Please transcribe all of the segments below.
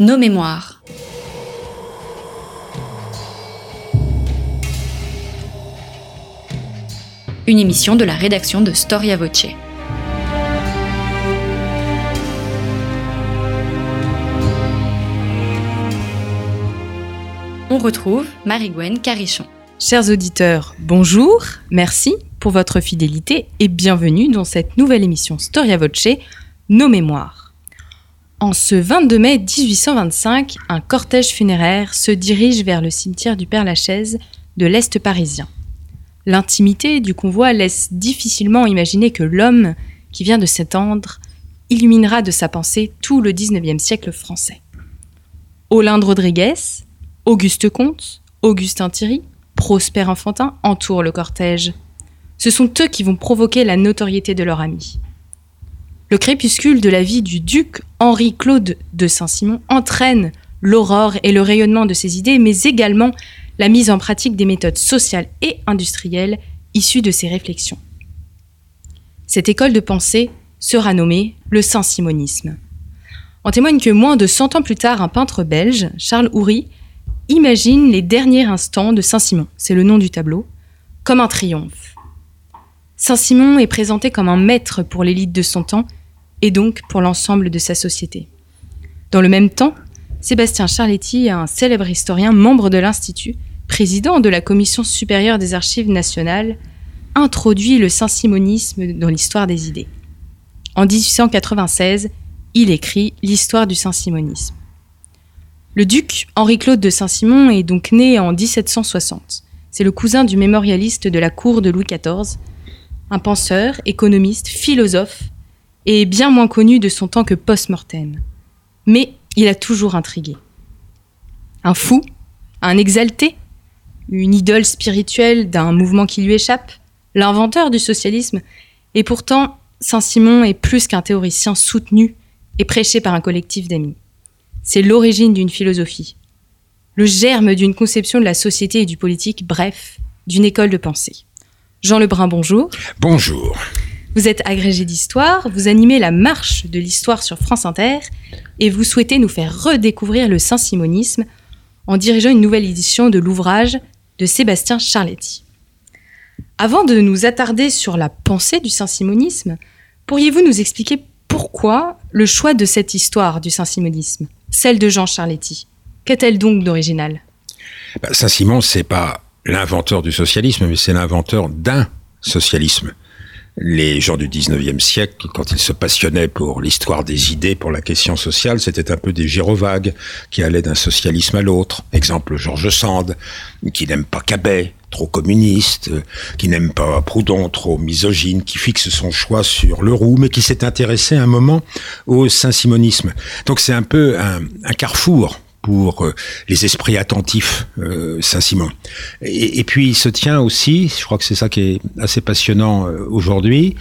Nos mémoires. Une émission de la rédaction de Storia Voce. On retrouve Marie-Gwen Carichon. Chers auditeurs, bonjour, merci pour votre fidélité et bienvenue dans cette nouvelle émission Storia Voce, Nos mémoires. En ce 22 mai 1825, un cortège funéraire se dirige vers le cimetière du Père-Lachaise de l'Est parisien. L'intimité du convoi laisse difficilement imaginer que l'homme qui vient de s'étendre illuminera de sa pensée tout le 19e siècle français. Olinde Rodriguez, Auguste Comte, Augustin Thierry, Prosper Enfantin entourent le cortège. Ce sont eux qui vont provoquer la notoriété de leur ami. Le crépuscule de la vie du duc Henri-Claude de Saint-Simon entraîne l'aurore et le rayonnement de ses idées, mais également la mise en pratique des méthodes sociales et industrielles issues de ses réflexions. Cette école de pensée sera nommée le Saint-Simonisme. En témoigne que moins de 100 ans plus tard, un peintre belge, Charles Houry, imagine les derniers instants de Saint-Simon, c'est le nom du tableau, comme un triomphe. Saint-Simon est présenté comme un maître pour l'élite de son temps et donc pour l'ensemble de sa société. Dans le même temps, Sébastien Charletti, un célèbre historien membre de l'Institut, président de la Commission supérieure des archives nationales, introduit le saint-simonisme dans l'histoire des idées. En 1896, il écrit L'histoire du saint-simonisme. Le duc Henri-Claude de Saint-Simon est donc né en 1760. C'est le cousin du mémorialiste de la cour de Louis XIV, un penseur, économiste, philosophe, et bien moins connu de son temps que post-mortem. Mais il a toujours intrigué. Un fou? Un exalté? Une idole spirituelle d'un mouvement qui lui échappe? L'inventeur du socialisme Et pourtant, Saint-Simon est plus qu'un théoricien soutenu et prêché par un collectif d'amis c'est l'origine d'une philosophie, le germe d'une conception de la société et du politique, bref, d'une école de pensée. Jean Lebrun, bonjour. Bonjour. Vous êtes agrégé d'histoire, vous animez la marche de l'histoire sur France Inter et vous souhaitez nous faire redécouvrir le saint-simonisme en dirigeant une nouvelle édition de l'ouvrage de Sébastien Charletti. Avant de nous attarder sur la pensée du saint-simonisme, pourriez-vous nous expliquer pourquoi le choix de cette histoire du saint-simonisme celle de Jean Charletti. Qu'est-elle donc d'original? Bah, Saint-Simon, c'est pas l'inventeur du socialisme, mais c'est l'inventeur d'un socialisme. Les gens du 19e siècle, quand ils se passionnaient pour l'histoire des idées, pour la question sociale, c'était un peu des gyrovagues qui allaient d'un socialisme à l'autre. Exemple, Georges Sand, qui n'aime pas Cabet, trop communiste, qui n'aime pas Proudhon, trop misogyne, qui fixe son choix sur le roux, mais qui s'est intéressé un moment au saint-simonisme. Donc c'est un peu un, carrefour pour euh, les esprits attentifs euh, Saint-Simon. Et, puis il se tient aussi, je crois que c'est ça qui est assez passionnant euh, aujourd'hui,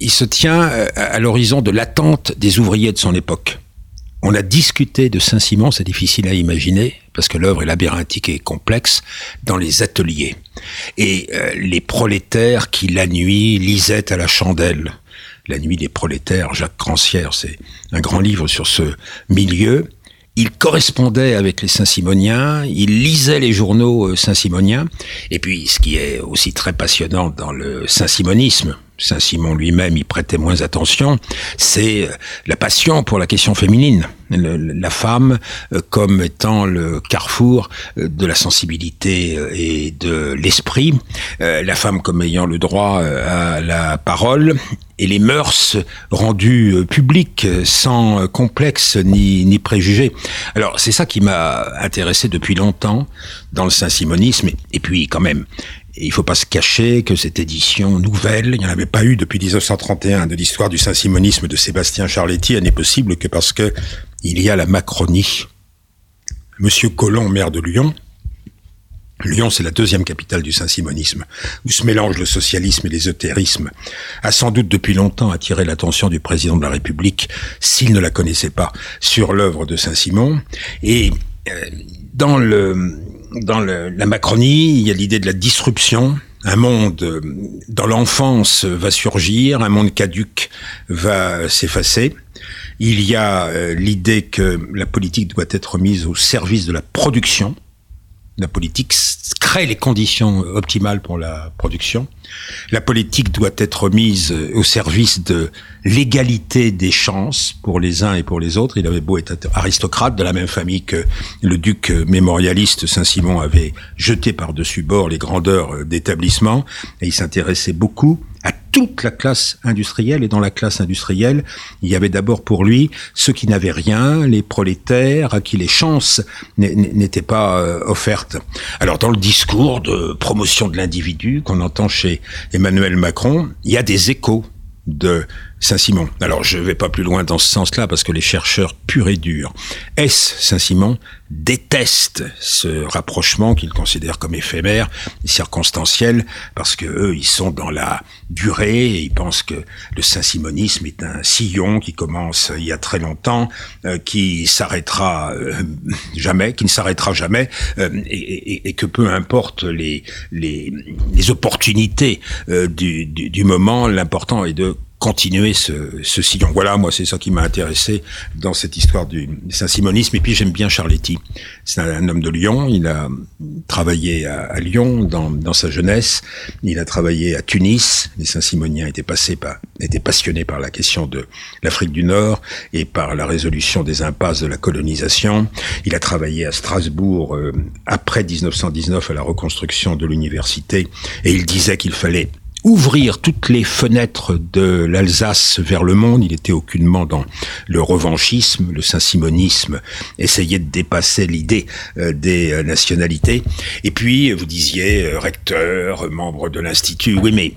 il se tient à l'horizon de l'attente des ouvriers de son époque. On a discuté de Saint-Simon, c'est difficile à imaginer, parce que l'œuvre est labyrinthique et complexe, dans les ateliers. Et les prolétaires qui, la nuit, lisaient à la chandelle. La nuit des prolétaires, Jacques Crancière, c'est un grand livre sur ce milieu. Il correspondait avec les Saint-Simoniens, il lisait les journaux euh, Saint-Simoniens, et puis ce qui est aussi très passionnant dans le Saint-Simonisme, Saint-Simon lui-même y prêtait moins attention, c'est euh, la passion pour la question féminine. la femme euh, comme étant le carrefour euh, de la sensibilité et de l'esprit, la femme comme ayant le droit à la parole et les mœurs rendues publiques sans complexe ni, ni préjugés. Alors c'est ça qui m'a intéressé depuis longtemps dans le saint-simonisme et puis quand même il il faut pas se cacher que cette édition nouvelle, il n'y en avait pas eu depuis 1931 de l'histoire du saint-simonisme de Sébastien Charletti, elle n'est possible que parce que il y a la Macronie. Monsieur Colomb, maire de Lyon, Lyon, c'est la deuxième capitale du saint-simonisme, où se mélangent le socialisme et l'ésotérisme, a sans doute depuis longtemps attiré l'attention du président de la République, s'il ne la connaissait pas, sur l'œuvre de Saint-Simon. Et euh, dans le, dans la Macronie, il y a l'idée de la disruption un monde euh, dans l'enfance va surgir, un monde caduque va s'effacer. Il y a euh, l'idée que la politique doit être mise au service de la production. La politique crée les conditions optimales pour la production. La politique doit être mise au service de l'égalité des chances pour les uns et pour les autres. Il avait beau être aristocrate de la même famille que le duc mémorialiste Saint-Simon avait jeté par-dessus bord les grandeurs d'établissement et il s'intéressait beaucoup toute la classe industrielle. Et dans la classe industrielle, il y avait d'abord pour lui ceux qui n'avaient rien, les prolétaires, à qui les chances n'étaient pas euh, offertes. Alors dans le discours de promotion de l'individu qu'on entend chez Emmanuel Macron, il y a des échos de Saint-Simon. Alors je ne vais pas plus loin dans ce sens-là parce que les chercheurs purs et durs, S. Saint-Simon, détestent ce rapprochement qu'ils considèrent comme éphémère, circonstanciel, parce que eux, ils sont dans la durée et ils pensent que le saint-simonisme est un sillon qui commence il y a très longtemps, euh, qui s'arrêtera euh, jamais, qui ne s'arrêtera jamais, euh, et, et, que peu importe les, les, les opportunités du, du, du moment, l'important est de continuer ce, ce sillon. Voilà, moi, c'est ça qui m'a intéressé dans cette histoire du saint-simonisme. Et puis, j'aime bien Charletti. C'est un, homme de Lyon. Il a travaillé à, à Lyon dans, dans, sa jeunesse. Il a travaillé à Tunis. Les saint-simoniens étaient passés par, étaient passionnés par la question de l'Afrique du Nord et par la résolution des impasses de la colonisation. Il a travaillé à Strasbourg euh, après 1919 à la reconstruction de l'université et il disait qu'il fallait ouvrir toutes les fenêtres de l'Alsace vers le monde. Il était aucunement dans le revanchisme, le saint-simonisme, essayer de dépasser l'idée euh, des euh, nationalités. Et puis, vous disiez, euh, recteur, membre de l'Institut, oui, mais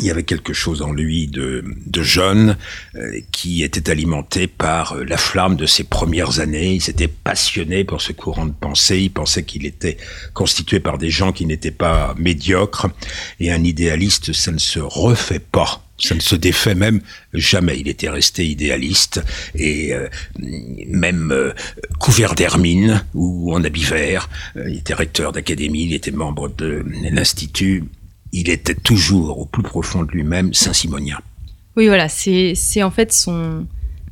il y avait quelque chose en lui de, jeune euh, qui était alimenté par euh, la flamme de ses premières années. Il s'était passionné pour ce courant de pensée. Il pensait qu'il était constitué par des gens qui n'étaient pas médiocres. Et un idéaliste, ça ne se refait pas. Ça ne se défait même jamais. Il était resté idéaliste et euh, même couvert d'hermine ou en habit vert. il était recteur d'académie, il était membre de l'Institut il était toujours au plus profond de lui-même saint-simonien. Oui, voilà, c'est en fait son,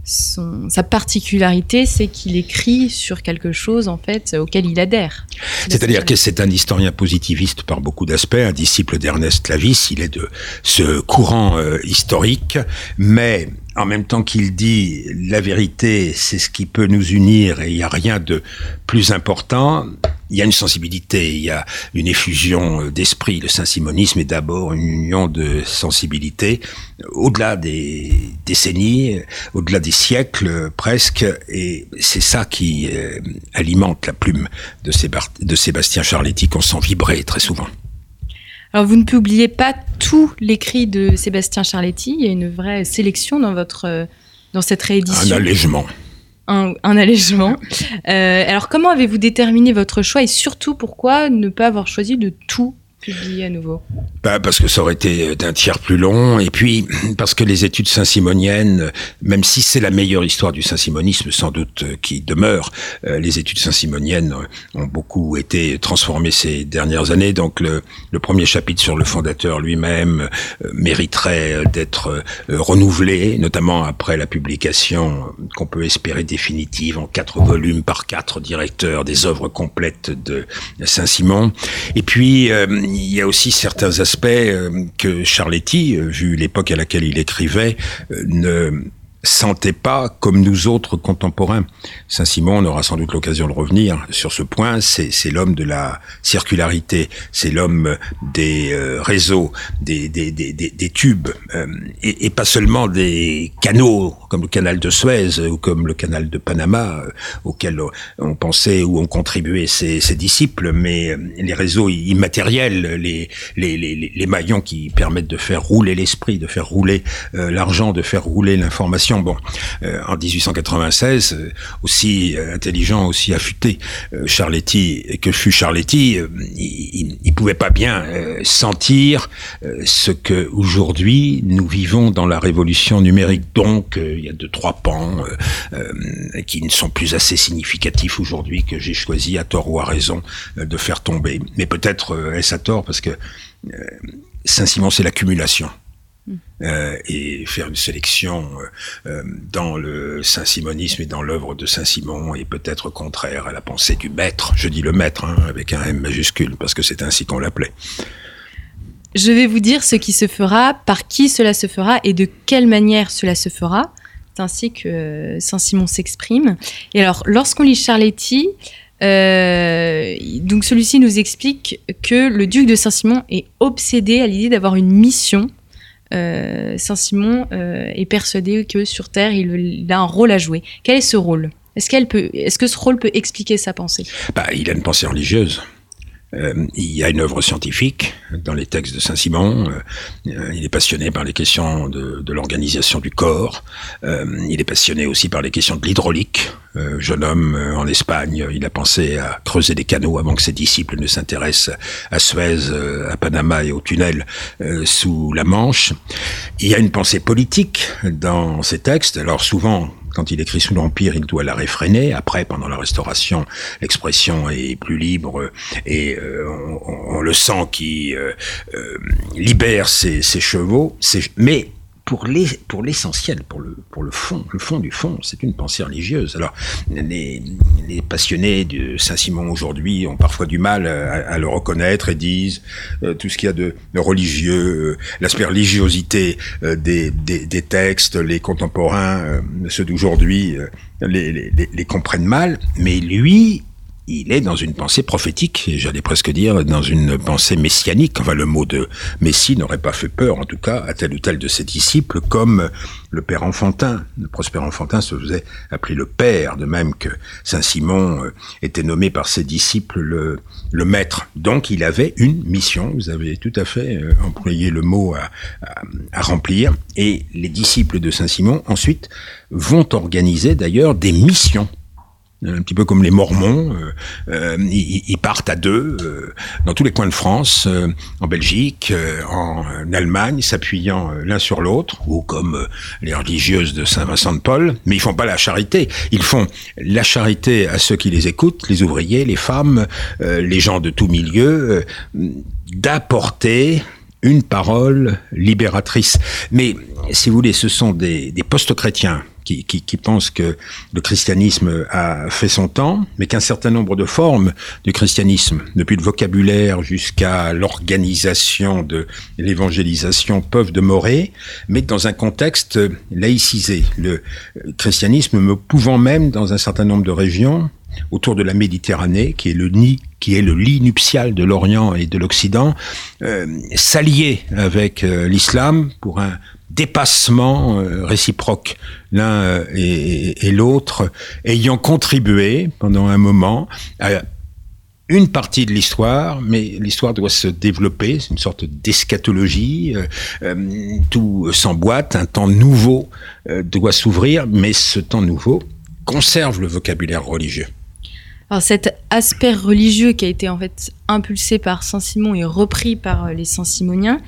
son, sa particularité, c'est qu'il écrit sur quelque chose en fait auquel il adhère. C'est-à-dire que c'est un historien positiviste par beaucoup d'aspects, un disciple d'Ernest Lavis, il est de ce courant euh, historique, mais en même temps qu'il dit la vérité, c'est ce qui peut nous unir et il n'y a rien de plus important, il y a une sensibilité, il y a une effusion euh, d'esprit. Le saint-simonisme est d'abord une union de sensibilité, au-delà des décennies, au-delà des siècles presque, et c'est ça qui euh, alimente la plume de, de Sébastien Charletti qu'on sent vibrer très souvent. Alors vous ne publiez pas tout l'écrit de Sébastien Charletti, il y a une vraie sélection dans, votre, euh, dans cette réédition. Un allègement un, allègement. Euh, alors, comment avez-vous déterminé votre choix et surtout pourquoi ne pas avoir choisi de tout publier à nouveau. Bah Parce que ça aurait été d'un tiers plus long, et puis parce que les études saint-simoniennes, même si c'est la meilleure histoire du saint-simonisme sans doute euh, qui demeure, euh, les études saint-simoniennes ont beaucoup été transformées ces dernières années, donc le, le premier chapitre sur le fondateur lui-même euh, mériterait d'être renouvelé, notamment après la publication qu'on peut espérer définitive en quatre volumes par quatre directeurs des œuvres complètes de Saint-Simon. Et puis, il y a aussi certains aspects euh, que Charletti, euh, vu l'époque à laquelle il écrivait, euh, ne sentait pas comme nous autres contemporains. Saint-Simon, on aura sans doute l'occasion de revenir sur ce point, c'est l'homme de la circularité, c'est l'homme des euh, réseaux, des, des, des, des tubes, euh, et, pas seulement des canaux comme le canal de Suez ou comme le canal de Panama, euh, auquel on pensait ou ont contribué ses, ses disciples, mais les réseaux immatériels, les, les, les, les, maillons qui permettent de faire rouler l'esprit, de faire rouler l'argent, de faire rouler l'information, Bon, en 1896, aussi intelligent, aussi affûté, Charletti que fut Charletti, il, il, pouvait pas bien sentir ce que aujourd'hui nous vivons dans la révolution numérique. Donc, il y a deux trois pans qui ne sont plus assez significatifs aujourd'hui que j'ai choisi à tort ou à raison de faire tomber. Mais peut-être est-ce à tort? Parce que Saint-Simon, c'est l'accumulation. Hmm. Euh, et faire une sélection euh, euh, dans le saint-simonisme et dans l'œuvre de Saint-Simon est peut-être contraire à la pensée du maître. Je dis le maître hein, avec un M majuscule parce que c'est ainsi qu'on l'appelait. Je vais vous dire ce qui se fera, par qui cela se fera et de quelle manière cela se fera. C'est ainsi que Saint-Simon s'exprime. Et alors, lorsqu'on lit Charletti, euh, donc celui-ci nous explique que le duc de Saint-Simon est obsédé à l'idée d'avoir une mission. Euh, Saint-Simon euh, est persuadé que sur Terre, il, a un rôle à jouer. Quel est ce rôle? Est-ce est-ce que ce rôle peut expliquer sa pensée? Bah, il a une pensée religieuse. Euh, il y a une œuvre scientifique dans les textes de Saint-Simon. Euh, il est passionné par les questions de, l'organisation du corps. Euh, il est passionné aussi par les questions de l'hydraulique. jeune homme en Espagne, il a pensé à creuser des canaux avant que ses disciples ne s'intéressent à Suez, à Panama et au tunnel sous la Manche. Il y a une pensée politique dans ces textes. Alors souvent, quand il écrit sous l'Empire, il doit la réfréner. Après, pendant la Restauration, l'expression est plus libre et euh, on, le sent qui euh, euh, libère ses, ses chevaux. Mais pour les pour l'essentiel, pour le fond, le fond du fond, c'est une pensée religieuse. Alors les, passionnés de Saint-Simon aujourd'hui ont parfois du mal à, le reconnaître et disent euh, tout ce qu'il y a de, religieux, euh, l'aspect religiosité euh, des, textes, les contemporains, ceux d'aujourd'hui, les comprennent mal. Mais lui, il est dans une pensée prophétique, j'allais presque dire dans une pensée messianique. Enfin, le mot de Messie n'aurait pas fait peur, en tout cas, à tel ou tel de ses disciples, comme le père Enfantin. Le prospère Enfantin se faisait appeler le père, de même que Saint Simon euh, était nommé par ses disciples le, maître. Donc, il avait une mission. Vous avez tout à fait euh, employé le mot à, à remplir. Et les disciples de Saint Simon, ensuite, vont organiser d'ailleurs des missions un petit peu comme les Mormons, euh, euh ils, partent à deux euh, dans tous les coins de France, euh, en Belgique, en Allemagne, s'appuyant l'un sur l'autre, ou comme les religieuses de Saint-Vincent de Paul, mais ils font pas la charité. Ils font la charité à ceux qui les écoutent, les ouvriers, les femmes, les gens de tout milieu, d'apporter une parole libératrice. Mais si vous voulez, ce sont des, des postes chrétiens qui, pensent que le christianisme a fait son temps, mais qu'un certain nombre de formes du christianisme, depuis le vocabulaire jusqu'à l'organisation de l'évangélisation, peuvent demeurer, mais dans un contexte laïcisé. Le christianisme me pouvant même, dans un certain nombre de régions, autour de la Méditerranée, qui est le nid, qui est le lit nuptial de l'Orient et de l'Occident, euh, s'allier avec euh, l'islam pour un dépassement euh, réciproque l'un euh, et, l'autre, ayant contribué pendant un moment à une partie de l'histoire, mais l'histoire doit se développer, c'est une sorte d'eschatologie, euh, tout s'emboîte, un temps nouveau doit s'ouvrir, mais ce temps nouveau conserve le vocabulaire religieux. Alors cet aspect religieux qui a été en fait impulsé par Saint-Simon et repris par les Saint-Simoniens,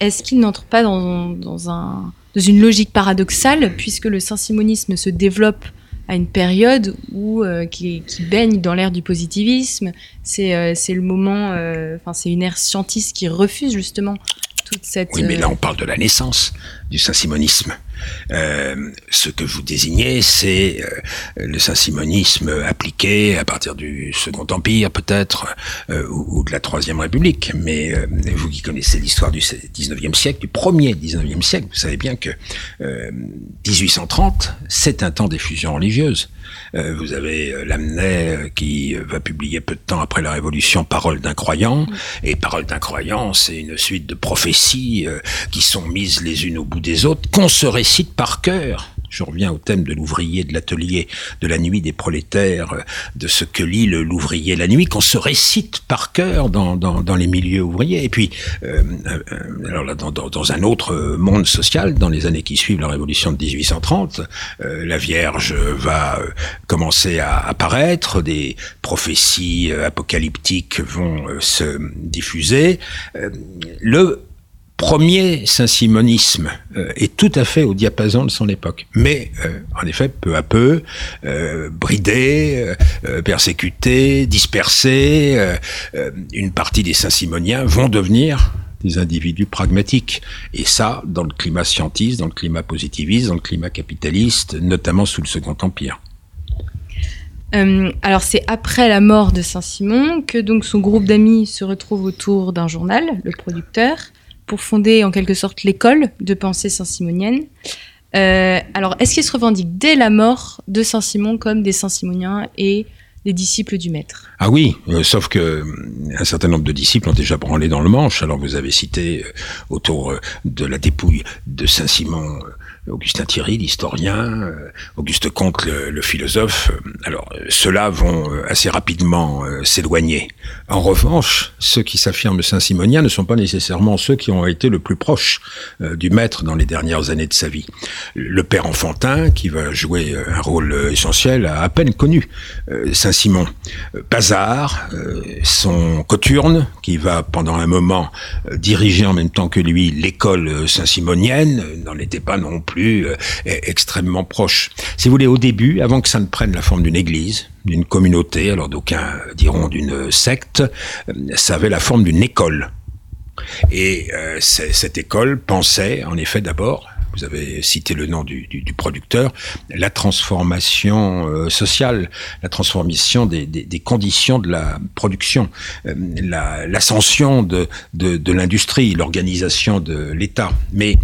est-ce qu'il n'entre pas dans, un, une logique paradoxale, puisque le saint-simonisme se développe à une période où euh, qui, baigne dans l'ère du positivisme. C'est euh, le moment, euh, enfin c'est une ère scientiste qui refuse justement toute cette. Oui, mais là on parle de la naissance du saint-simonisme. Euh, ce que vous désignez, c'est euh, le saint-simonisme appliqué à partir du Second Empire, peut-être, euh, ou, de la Troisième République. Mais vous qui connaissez l'histoire du 19e siècle, du premier 19e siècle, vous savez bien que 1830, c'est un temps d'effusion religieuse. vous avez Lamennais qui va publier peu de temps après la Révolution Parole d'un croyant, et Parole d'un croyant, c'est une suite de prophéties qui sont mises les unes au bout des autres, qu'on se récite par cœur Je reviens au thème de l'ouvrier de l'atelier, de la nuit des prolétaires, de ce que lit l'ouvrier la nuit, qu'on se récite par cœur dans, les milieux ouvriers. Et puis, euh, euh alors là, dans, un autre monde social, dans les années qui suivent la révolution de 1830, euh, la Vierge va euh, commencer à apparaître, des prophéties apocalyptiques vont se diffuser. le premier saint-simonisme euh, est tout à fait au diapason de son époque. Mais, euh, en effet, peu à peu, euh, bridé, persécuté, dispersé, une partie des saint-simoniens vont devenir des individus pragmatiques. Et ça, dans le climat scientiste, dans le climat positiviste, dans le climat capitaliste, notamment sous le Second Empire. alors c'est après la mort de Saint-Simon que donc son groupe d'amis se retrouve autour d'un journal, le producteur, pour fonder en quelque sorte l'école de pensée saint-simonienne. Euh, alors, est-ce qu'ils se revendiquent dès la mort de Saint-Simon comme des Saint-Simoniens et des disciples du maître? Ah oui, euh, sauf que euh, un certain nombre de disciples ont déjà branlé dans le manche. Alors vous avez cité autour de la dépouille de Saint-Simon Augustin Thierry, l'historien, euh, Auguste Comte, le, philosophe. Alors, euh, ceux-là vont euh, assez rapidement s'éloigner. En revanche, ceux qui s'affirment saint-simoniens ne sont pas nécessairement ceux qui ont été le plus proches du maître dans les dernières années de sa vie. Le père enfantin, qui va jouer un rôle essentiel, a à peine connu Saint-Simon. Pazard, son coturne, qui va pendant un moment diriger en même temps que lui l'école saint-simonienne, n'en était pas non plus euh, extrêmement proche. Si vous voulez, au début, avant que ça ne prenne la forme d'une église, d'une communauté, alors d'aucuns diront d'une secte, euh, ça avait la forme d'une école. Et euh, cette école pensait, en effet, d'abord vous avez cité le nom du, du, du producteur, la transformation euh, sociale, la transformation des, conditions de la production, euh, l'ascension de l'industrie, l'organisation de l'État. Mais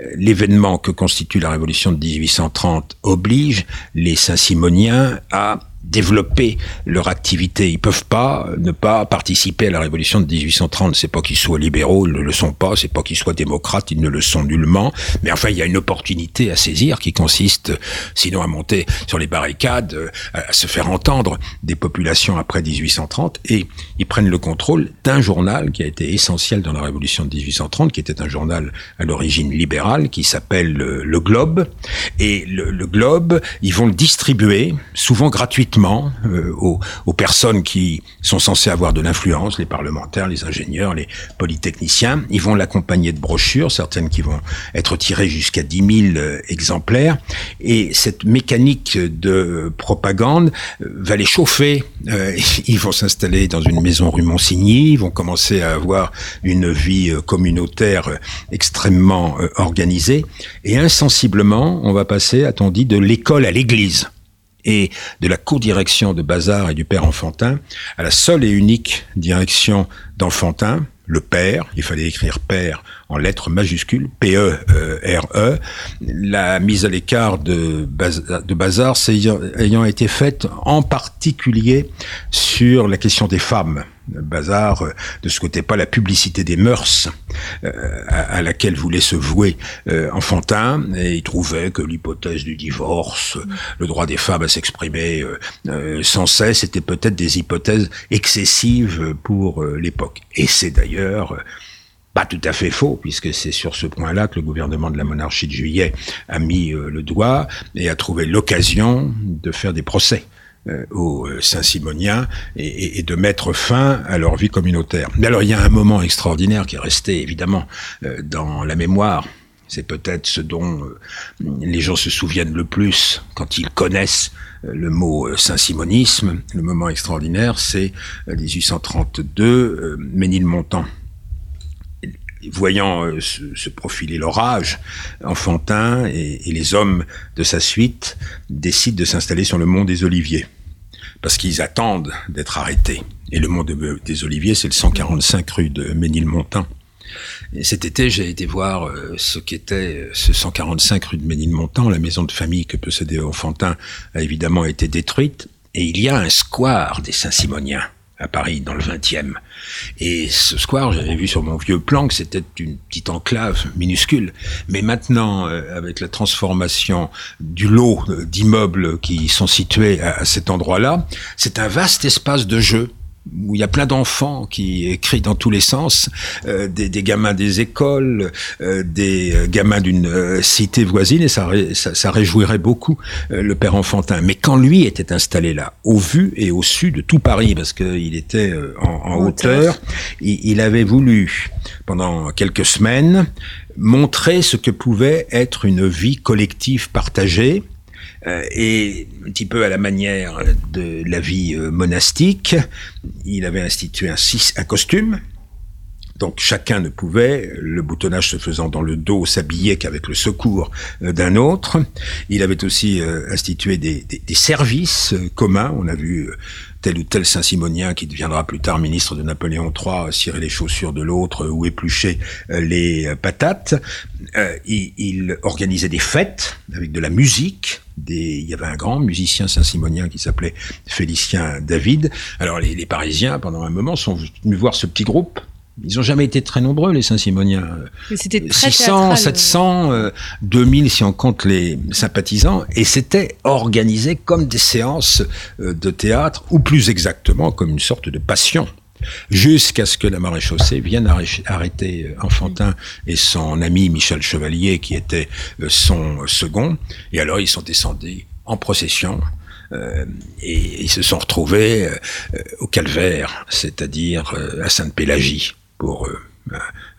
euh, l'événement que constitue la révolution de 1830 oblige les Saint-Simoniens à développer leur activité. Ils peuvent pas ne pas participer à la révolution de 1830. C'est pas qu'ils soient libéraux, ils ne le sont pas. C'est pas qu'ils soient démocrates, ils ne le sont nullement. Mais enfin, il y a une opportunité à saisir qui consiste, sinon à monter sur les barricades, euh, à se faire entendre des populations après 1830. Et ils prennent le contrôle d'un journal qui a été essentiel dans la révolution de 1830, qui était un journal à l'origine libérale, qui s'appelle le, Globe. Et le Globe, ils vont le distribuer, souvent gratuitement euh, aux, personnes qui sont censées avoir de l'influence, les parlementaires, les ingénieurs, les polytechniciens. Ils vont l'accompagner de brochures, certaines qui vont être tirées jusqu'à 10 000 euh, exemplaires. Et cette mécanique de propagande euh, va les chauffer. ils vont s'installer dans une maison rue Monsigny, ils vont commencer à avoir une vie communautaire extrêmement organisée. Et insensiblement, on va passer, a-t-on dit, de l'école à l'église et de la co-direction de Bazar et du père Enfantin à la seule et unique direction d'Enfantin, le père, il fallait écrire père en lettres majuscules, P-E-R-E, la mise à l'écart de, Bazar ayant été faite en particulier sur la question des femmes bazar euh, ce côté pas la publicité des mœurs euh, à, laquelle voulait se vouer euh, Enfantin et il trouvait que l'hypothèse du divorce, le droit des femmes à s'exprimer sans cesse était peut-être des hypothèses excessives pour l'époque. Et c'est d'ailleurs pas tout à fait faux, puisque c'est sur ce point-là que le gouvernement de la monarchie de juillet a mis le doigt et a trouvé l'occasion de faire des procès euh, aux euh, Saint-Simoniens et, de mettre fin à leur vie communautaire. Mais alors il y a un moment extraordinaire qui est resté évidemment euh, dans la mémoire. C'est peut-être ce dont les gens se souviennent le plus quand ils connaissent le mot Saint-Simonisme. Le moment extraordinaire, c'est 1832, Ménilmontant voyant se, profiler l'orage, Enfantin et, les hommes de sa suite décident de s'installer sur le mont des Oliviers, parce qu'ils attendent d'être arrêtés. Et le mont des Oliviers, c'est le 145 rue de Ménilmontant. Et cet été, j'ai été voir euh, ce qu'était ce 145 rue de Ménilmontant. La maison de famille que possédait Enfantin a évidemment été détruite. Et il y a un square des Saint-Simoniens à Paris, dans le 20e. Et ce square, j'avais vu sur mon vieux plan que c'était une petite enclave minuscule. Mais maintenant, euh, avec la transformation du lot d'immeubles qui sont situés à cet endroit-là, c'est un vaste espace de jeu où il y a plein d'enfants qui écrivent dans tous les sens, euh, des, des, gamins des écoles, euh, des euh, gamins d'une cité voisine, et ça, ça, ça réjouirait beaucoup le père Enfantin. Mais quand lui était installé là, au vu et au sud de tout Paris, parce qu'il était en, en hauteur, il, il avait voulu, pendant quelques semaines, montrer ce que pouvait être une vie collective partagée, et un petit peu à la manière de la vie euh, monastique, il avait institué un, un costume donc chacun ne pouvait, le boutonnage se faisant dans le dos, s'habiller qu'avec le secours euh, d'un autre. Il avait aussi institué des, services communs. On a vu tel ou tel Saint-Simonien qui deviendra plus tard ministre de Napoléon III cirer les chaussures de l'autre ou éplucher les patates. Il, organisait des fêtes avec de la musique, il y avait un grand musicien saint-simonien qui s'appelait Félicien David. Alors les, Parisiens, pendant un moment, sont venus voir ce petit groupe. Ils n'ont jamais été très nombreux, les Saint-Simoniens. C'était 600, 700, euh, 2000 si on compte les sympathisants. Et c'était organisé comme des séances euh, de théâtre, ou plus exactement comme une sorte de passion jusqu'à ce que la maréchaussée vienne arrêter euh, Enfantin et son ami Michel Chevalier, qui était euh, son second. Et alors ils sont descendus en procession. Euh, et ils se sont retrouvés euh, au calvaire, c'est-à-dire à Sainte-Pélagie, pour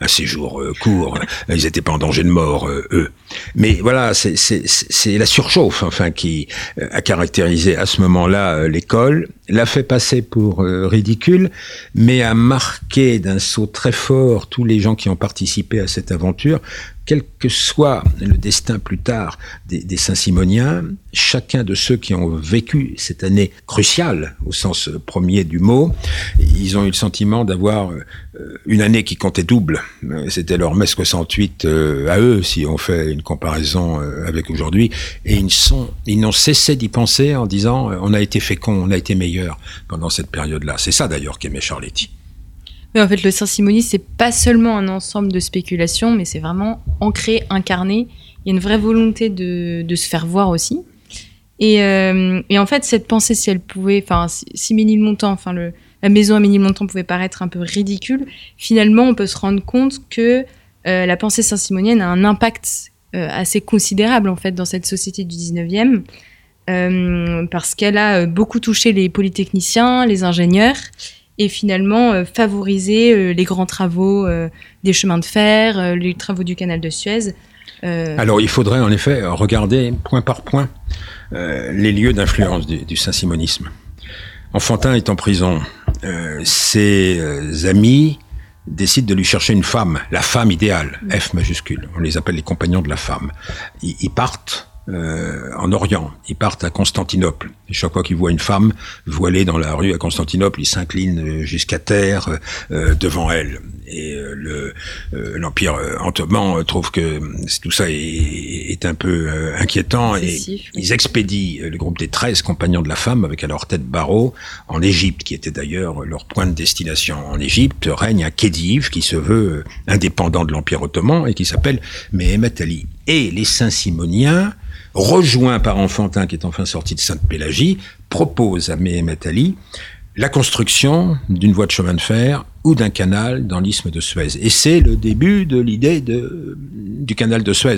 un séjour euh, court. Ils n'étaient pas en danger de mort, euh, eux. Mais voilà, c'est la surchauffe, enfin, qui euh, a caractérisé à ce moment-là l'école, l'a fait passer pour ridicule, mais a marqué d'un saut très fort tous les gens qui ont participé à cette aventure, quel que soit le destin plus tard des, Saint-Simoniens, chacun de ceux qui ont vécu cette année cruciale, au sens premier du mot, ils ont eu le sentiment d'avoir une année qui comptait double. C'était leur mai 68 euh, à eux, si on fait une comparaison euh, avec aujourd'hui. Et ils ils n'ont cessé d'y penser en disant, euh, on a été fécond, on a été meilleur pendant cette période-là. C'est ça d'ailleurs qu'aimait Charletti. Mais en fait, le Saint-Simonisme, c'est pas seulement un ensemble de spéculations, mais c'est vraiment ancré, incarné. Il y a une vraie volonté de, se faire voir aussi. Et, euh, et, en fait, cette pensée, si elle pouvait, enfin, si, Ménilmontant, enfin, la maison à Ménilmontant pouvait paraître un peu ridicule, finalement, on peut se rendre compte que euh, la pensée saint-simonienne a un impact euh, assez considérable, en fait, dans cette société du 19e, euh, parce qu'elle a beaucoup touché les polytechniciens, les ingénieurs, et finalement euh, favoriser euh, les grands travaux euh, des chemins de fer, les travaux du canal de Suez. Alors il faudrait en effet regarder point par point les lieux d'influence du, saint-simonisme. Enfantin est en prison. ses amis décident de lui chercher une femme, la femme idéale, F majuscule. On les appelle les compagnons de la femme. Ils partent euh, en Orient. Ils partent à Constantinople. Et chaque fois qu'ils voient une femme voilée dans la rue à Constantinople, ils s'inclinent jusqu'à terre euh, devant elle. Et euh, le l'empire ottoman trouve que tout ça est, est un peu inquiétant et ils expédient le groupe des 13 compagnons de la femme avec à leur tête Barreau en Égypte, qui était d'ailleurs leur point de destination. En Égypte règne un Khedive qui se veut indépendant de l'empire ottoman et qui s'appelle Mehemet Ali. Et les Saint-Simoniens rejoint par Enfantin, qui est enfin sorti de Sainte-Pélagie, propose à Mehemet Ali la construction d'une voie de chemin de fer ou d'un canal dans l'isthme de Suez. Et c'est le début de l'idée du canal de Suez.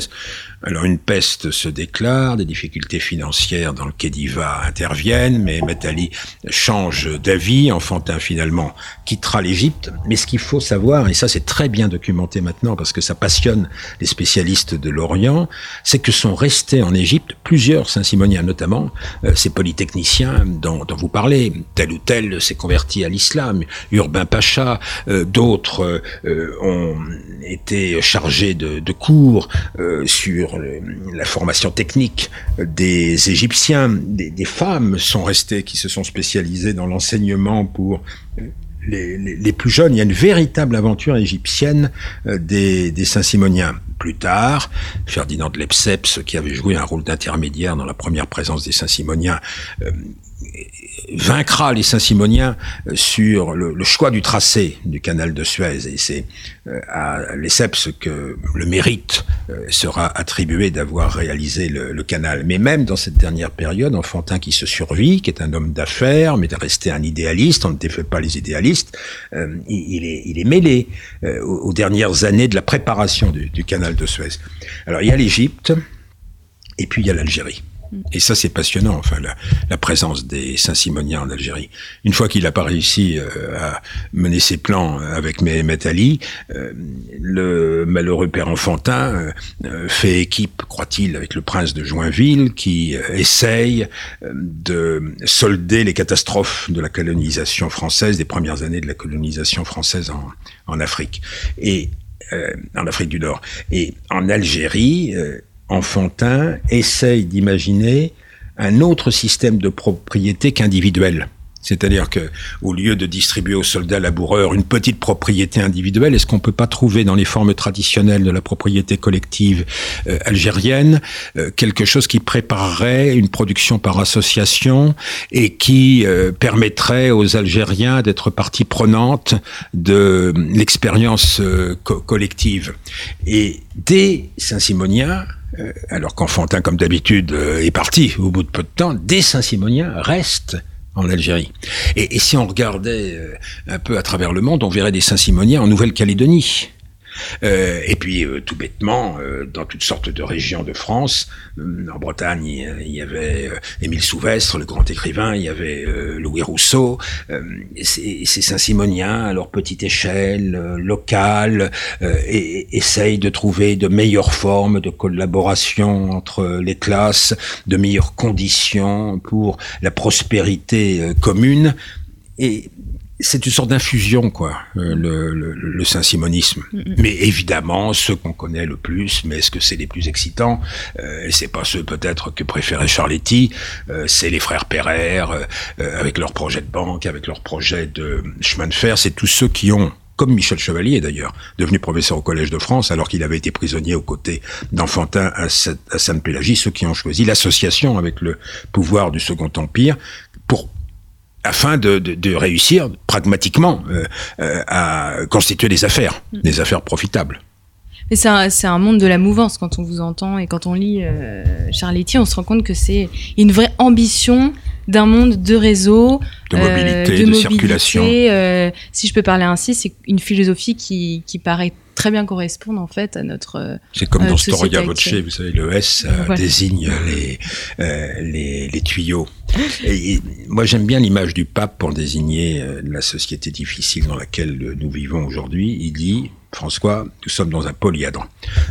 Alors une peste se déclare, des difficultés financières dans le Khediva interviennent, mais Metali change d'avis, Enfantin finalement quittera l'Égypte. Mais ce qu'il faut savoir, et ça c'est très bien documenté maintenant parce que ça passionne les spécialistes de l'Orient, c'est que sont restés en Égypte plusieurs Saint-Simoniens, notamment euh, ces polytechniciens dont, dont, vous parlez. Tel ou tel s'est converti à l'islam, Urbain Pacha, euh, d'autres euh, ont été chargés de, cours sur la formation technique des Égyptiens, des, femmes sont restées qui se sont spécialisées dans l'enseignement pour les, plus jeunes. Il y a une véritable aventure égyptienne des, Saint-Simoniens. Plus tard, Ferdinand de qui avait joué un rôle d'intermédiaire dans la première présence des Saint-Simoniens, vaincra les Saint-Simoniens sur le, choix du tracé du canal de Suez. Et c'est euh, à Lesseps que le mérite euh, sera attribué d'avoir réalisé le, canal. Mais même dans cette dernière période, Enfantin qui se survit, qui est un homme d'affaires, mais de rester un idéaliste, on ne défait pas les idéalistes, euh, il, est, mêlé aux, dernières années de la préparation du canal de Suez. Alors il y a l'Égypte, et puis il y a l'Algérie. Et ça, c'est passionnant, enfin, la, présence des Saint-Simoniens en Algérie. Une fois qu'il n'a pas réussi euh, à mener ses plans avec Mehmet Ali, euh, le malheureux père Enfantin euh, fait équipe, croit-il, avec le prince de Joinville, qui essaye de solder les catastrophes de la colonisation française, des premières années de la colonisation française en, en Afrique. Et en Afrique du Nord. Et en Algérie, Enfantin essaye d'imaginer un autre système de propriété qu'individuel. C'est-à-dire que, au lieu de distribuer aux soldats laboureurs une petite propriété individuelle, est-ce qu'on peut pas trouver dans les formes traditionnelles de la propriété collective euh, algérienne euh, quelque chose qui préparerait une production par association et qui euh, permettrait aux Algériens d'être partie prenante de l'expérience collective? Et des Saint-Simoniens, alors qu'Enfantin, comme d'habitude, est parti au bout de peu de temps, des Saint-Simoniens restent en Algérie. Et, si on regardait euh, un peu à travers le monde, on verrait des Saint-Simoniens en Nouvelle-Calédonie. Euh, et puis, euh, tout bêtement, euh, dans toutes sortes de régions de France, en Bretagne, il y avait Émile Souvestre, le grand écrivain, il y avait Louis Rousseau, ces, Saint-Simoniens, à leur petite échelle locale, et, essayent de trouver de meilleures formes de collaboration entre les classes, de meilleures conditions pour la prospérité commune. Et c'est une sorte d'infusion, quoi, euh, le, le, saint-simonisme. Mais évidemment, ceux qu'on connaît le plus, mais est-ce que c'est les plus excitants euh, C'est pas ceux peut-être que préférait Charletti, euh, c'est les frères Perrer, euh, avec leur projet de banque, avec leur projet de chemin de fer, c'est tous ceux qui ont comme Michel Chevalier d'ailleurs, devenu professeur au Collège de France, alors qu'il avait été prisonnier aux côtés d'Enfantin à Sainte-Pélagie, ceux qui ont choisi l'association avec le pouvoir du Second Empire pour afin de, de, de, réussir pragmatiquement euh, euh, à constituer des affaires, mm. des affaires profitables. Mais c'est un, un, monde de la mouvance quand on vous entend et quand on lit euh, Charletti, on se rend compte que c'est une vraie ambition d'un monde de réseau, de mobilité, de, de circulation. si je peux parler ainsi, c'est une philosophie qui, qui paraît très bien correspondre en fait à notre. Euh, c'est comme dans Storia Voce, vous savez, le S euh, désigne les, euh, les, les tuyaux. Et, moi, j'aime bien l'image du pape pour désigner la société difficile dans laquelle nous vivons aujourd'hui. Il dit François, nous sommes dans un polyèdre.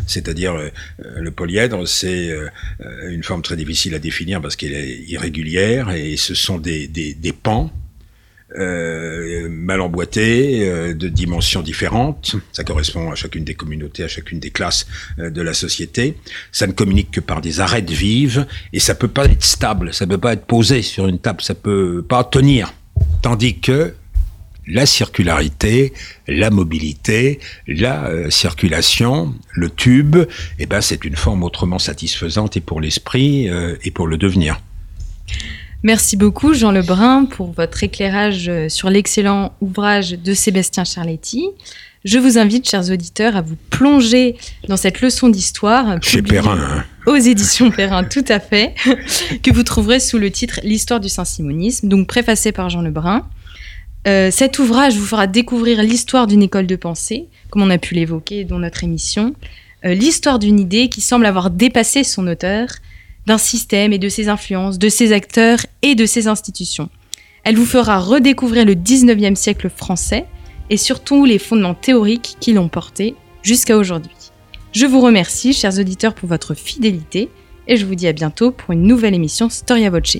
C'est-à-dire, le polyèdre, c'est une forme très difficile à définir parce qu'elle est irrégulière et ce sont des, des, des pans euh, mal emboîté, euh, de dimensions différentes. Ça correspond à chacune des communautés, à chacune des classes euh, de la société. Ça ne communique que par des arêtes vives et ça peut pas être stable, ça peut pas être posé sur une table, ça peut pas tenir. Tandis que la circularité, la mobilité, la circulation, le tube, eh ben c'est une forme autrement satisfaisante et pour l'esprit et pour le devenir. Merci beaucoup Jean Lebrun pour votre éclairage euh, sur l'excellent ouvrage de Sébastien Charletti. Je vous invite, chers auditeurs, à vous plonger dans cette leçon d'histoire. Chez Perrin. Hein. Aux éditions Perrin, tout à fait, que vous trouverez sous le titre L'histoire du Saint-Simonisme, donc préfacé par Jean Lebrun. Euh, cet ouvrage vous fera découvrir l'histoire d'une école de pensée, comme on a pu l'évoquer dans notre émission, euh, l'histoire d'une idée qui semble avoir dépassé son auteur, d'un système et de ses influences, de ses acteurs et de ses institutions. Elle vous fera redécouvrir le 19e siècle français et surtout les fondements théoriques qui l'ont porté jusqu'à aujourd'hui. Je vous remercie, chers auditeurs, pour votre fidélité et je vous dis à bientôt pour une nouvelle émission Storia Voce.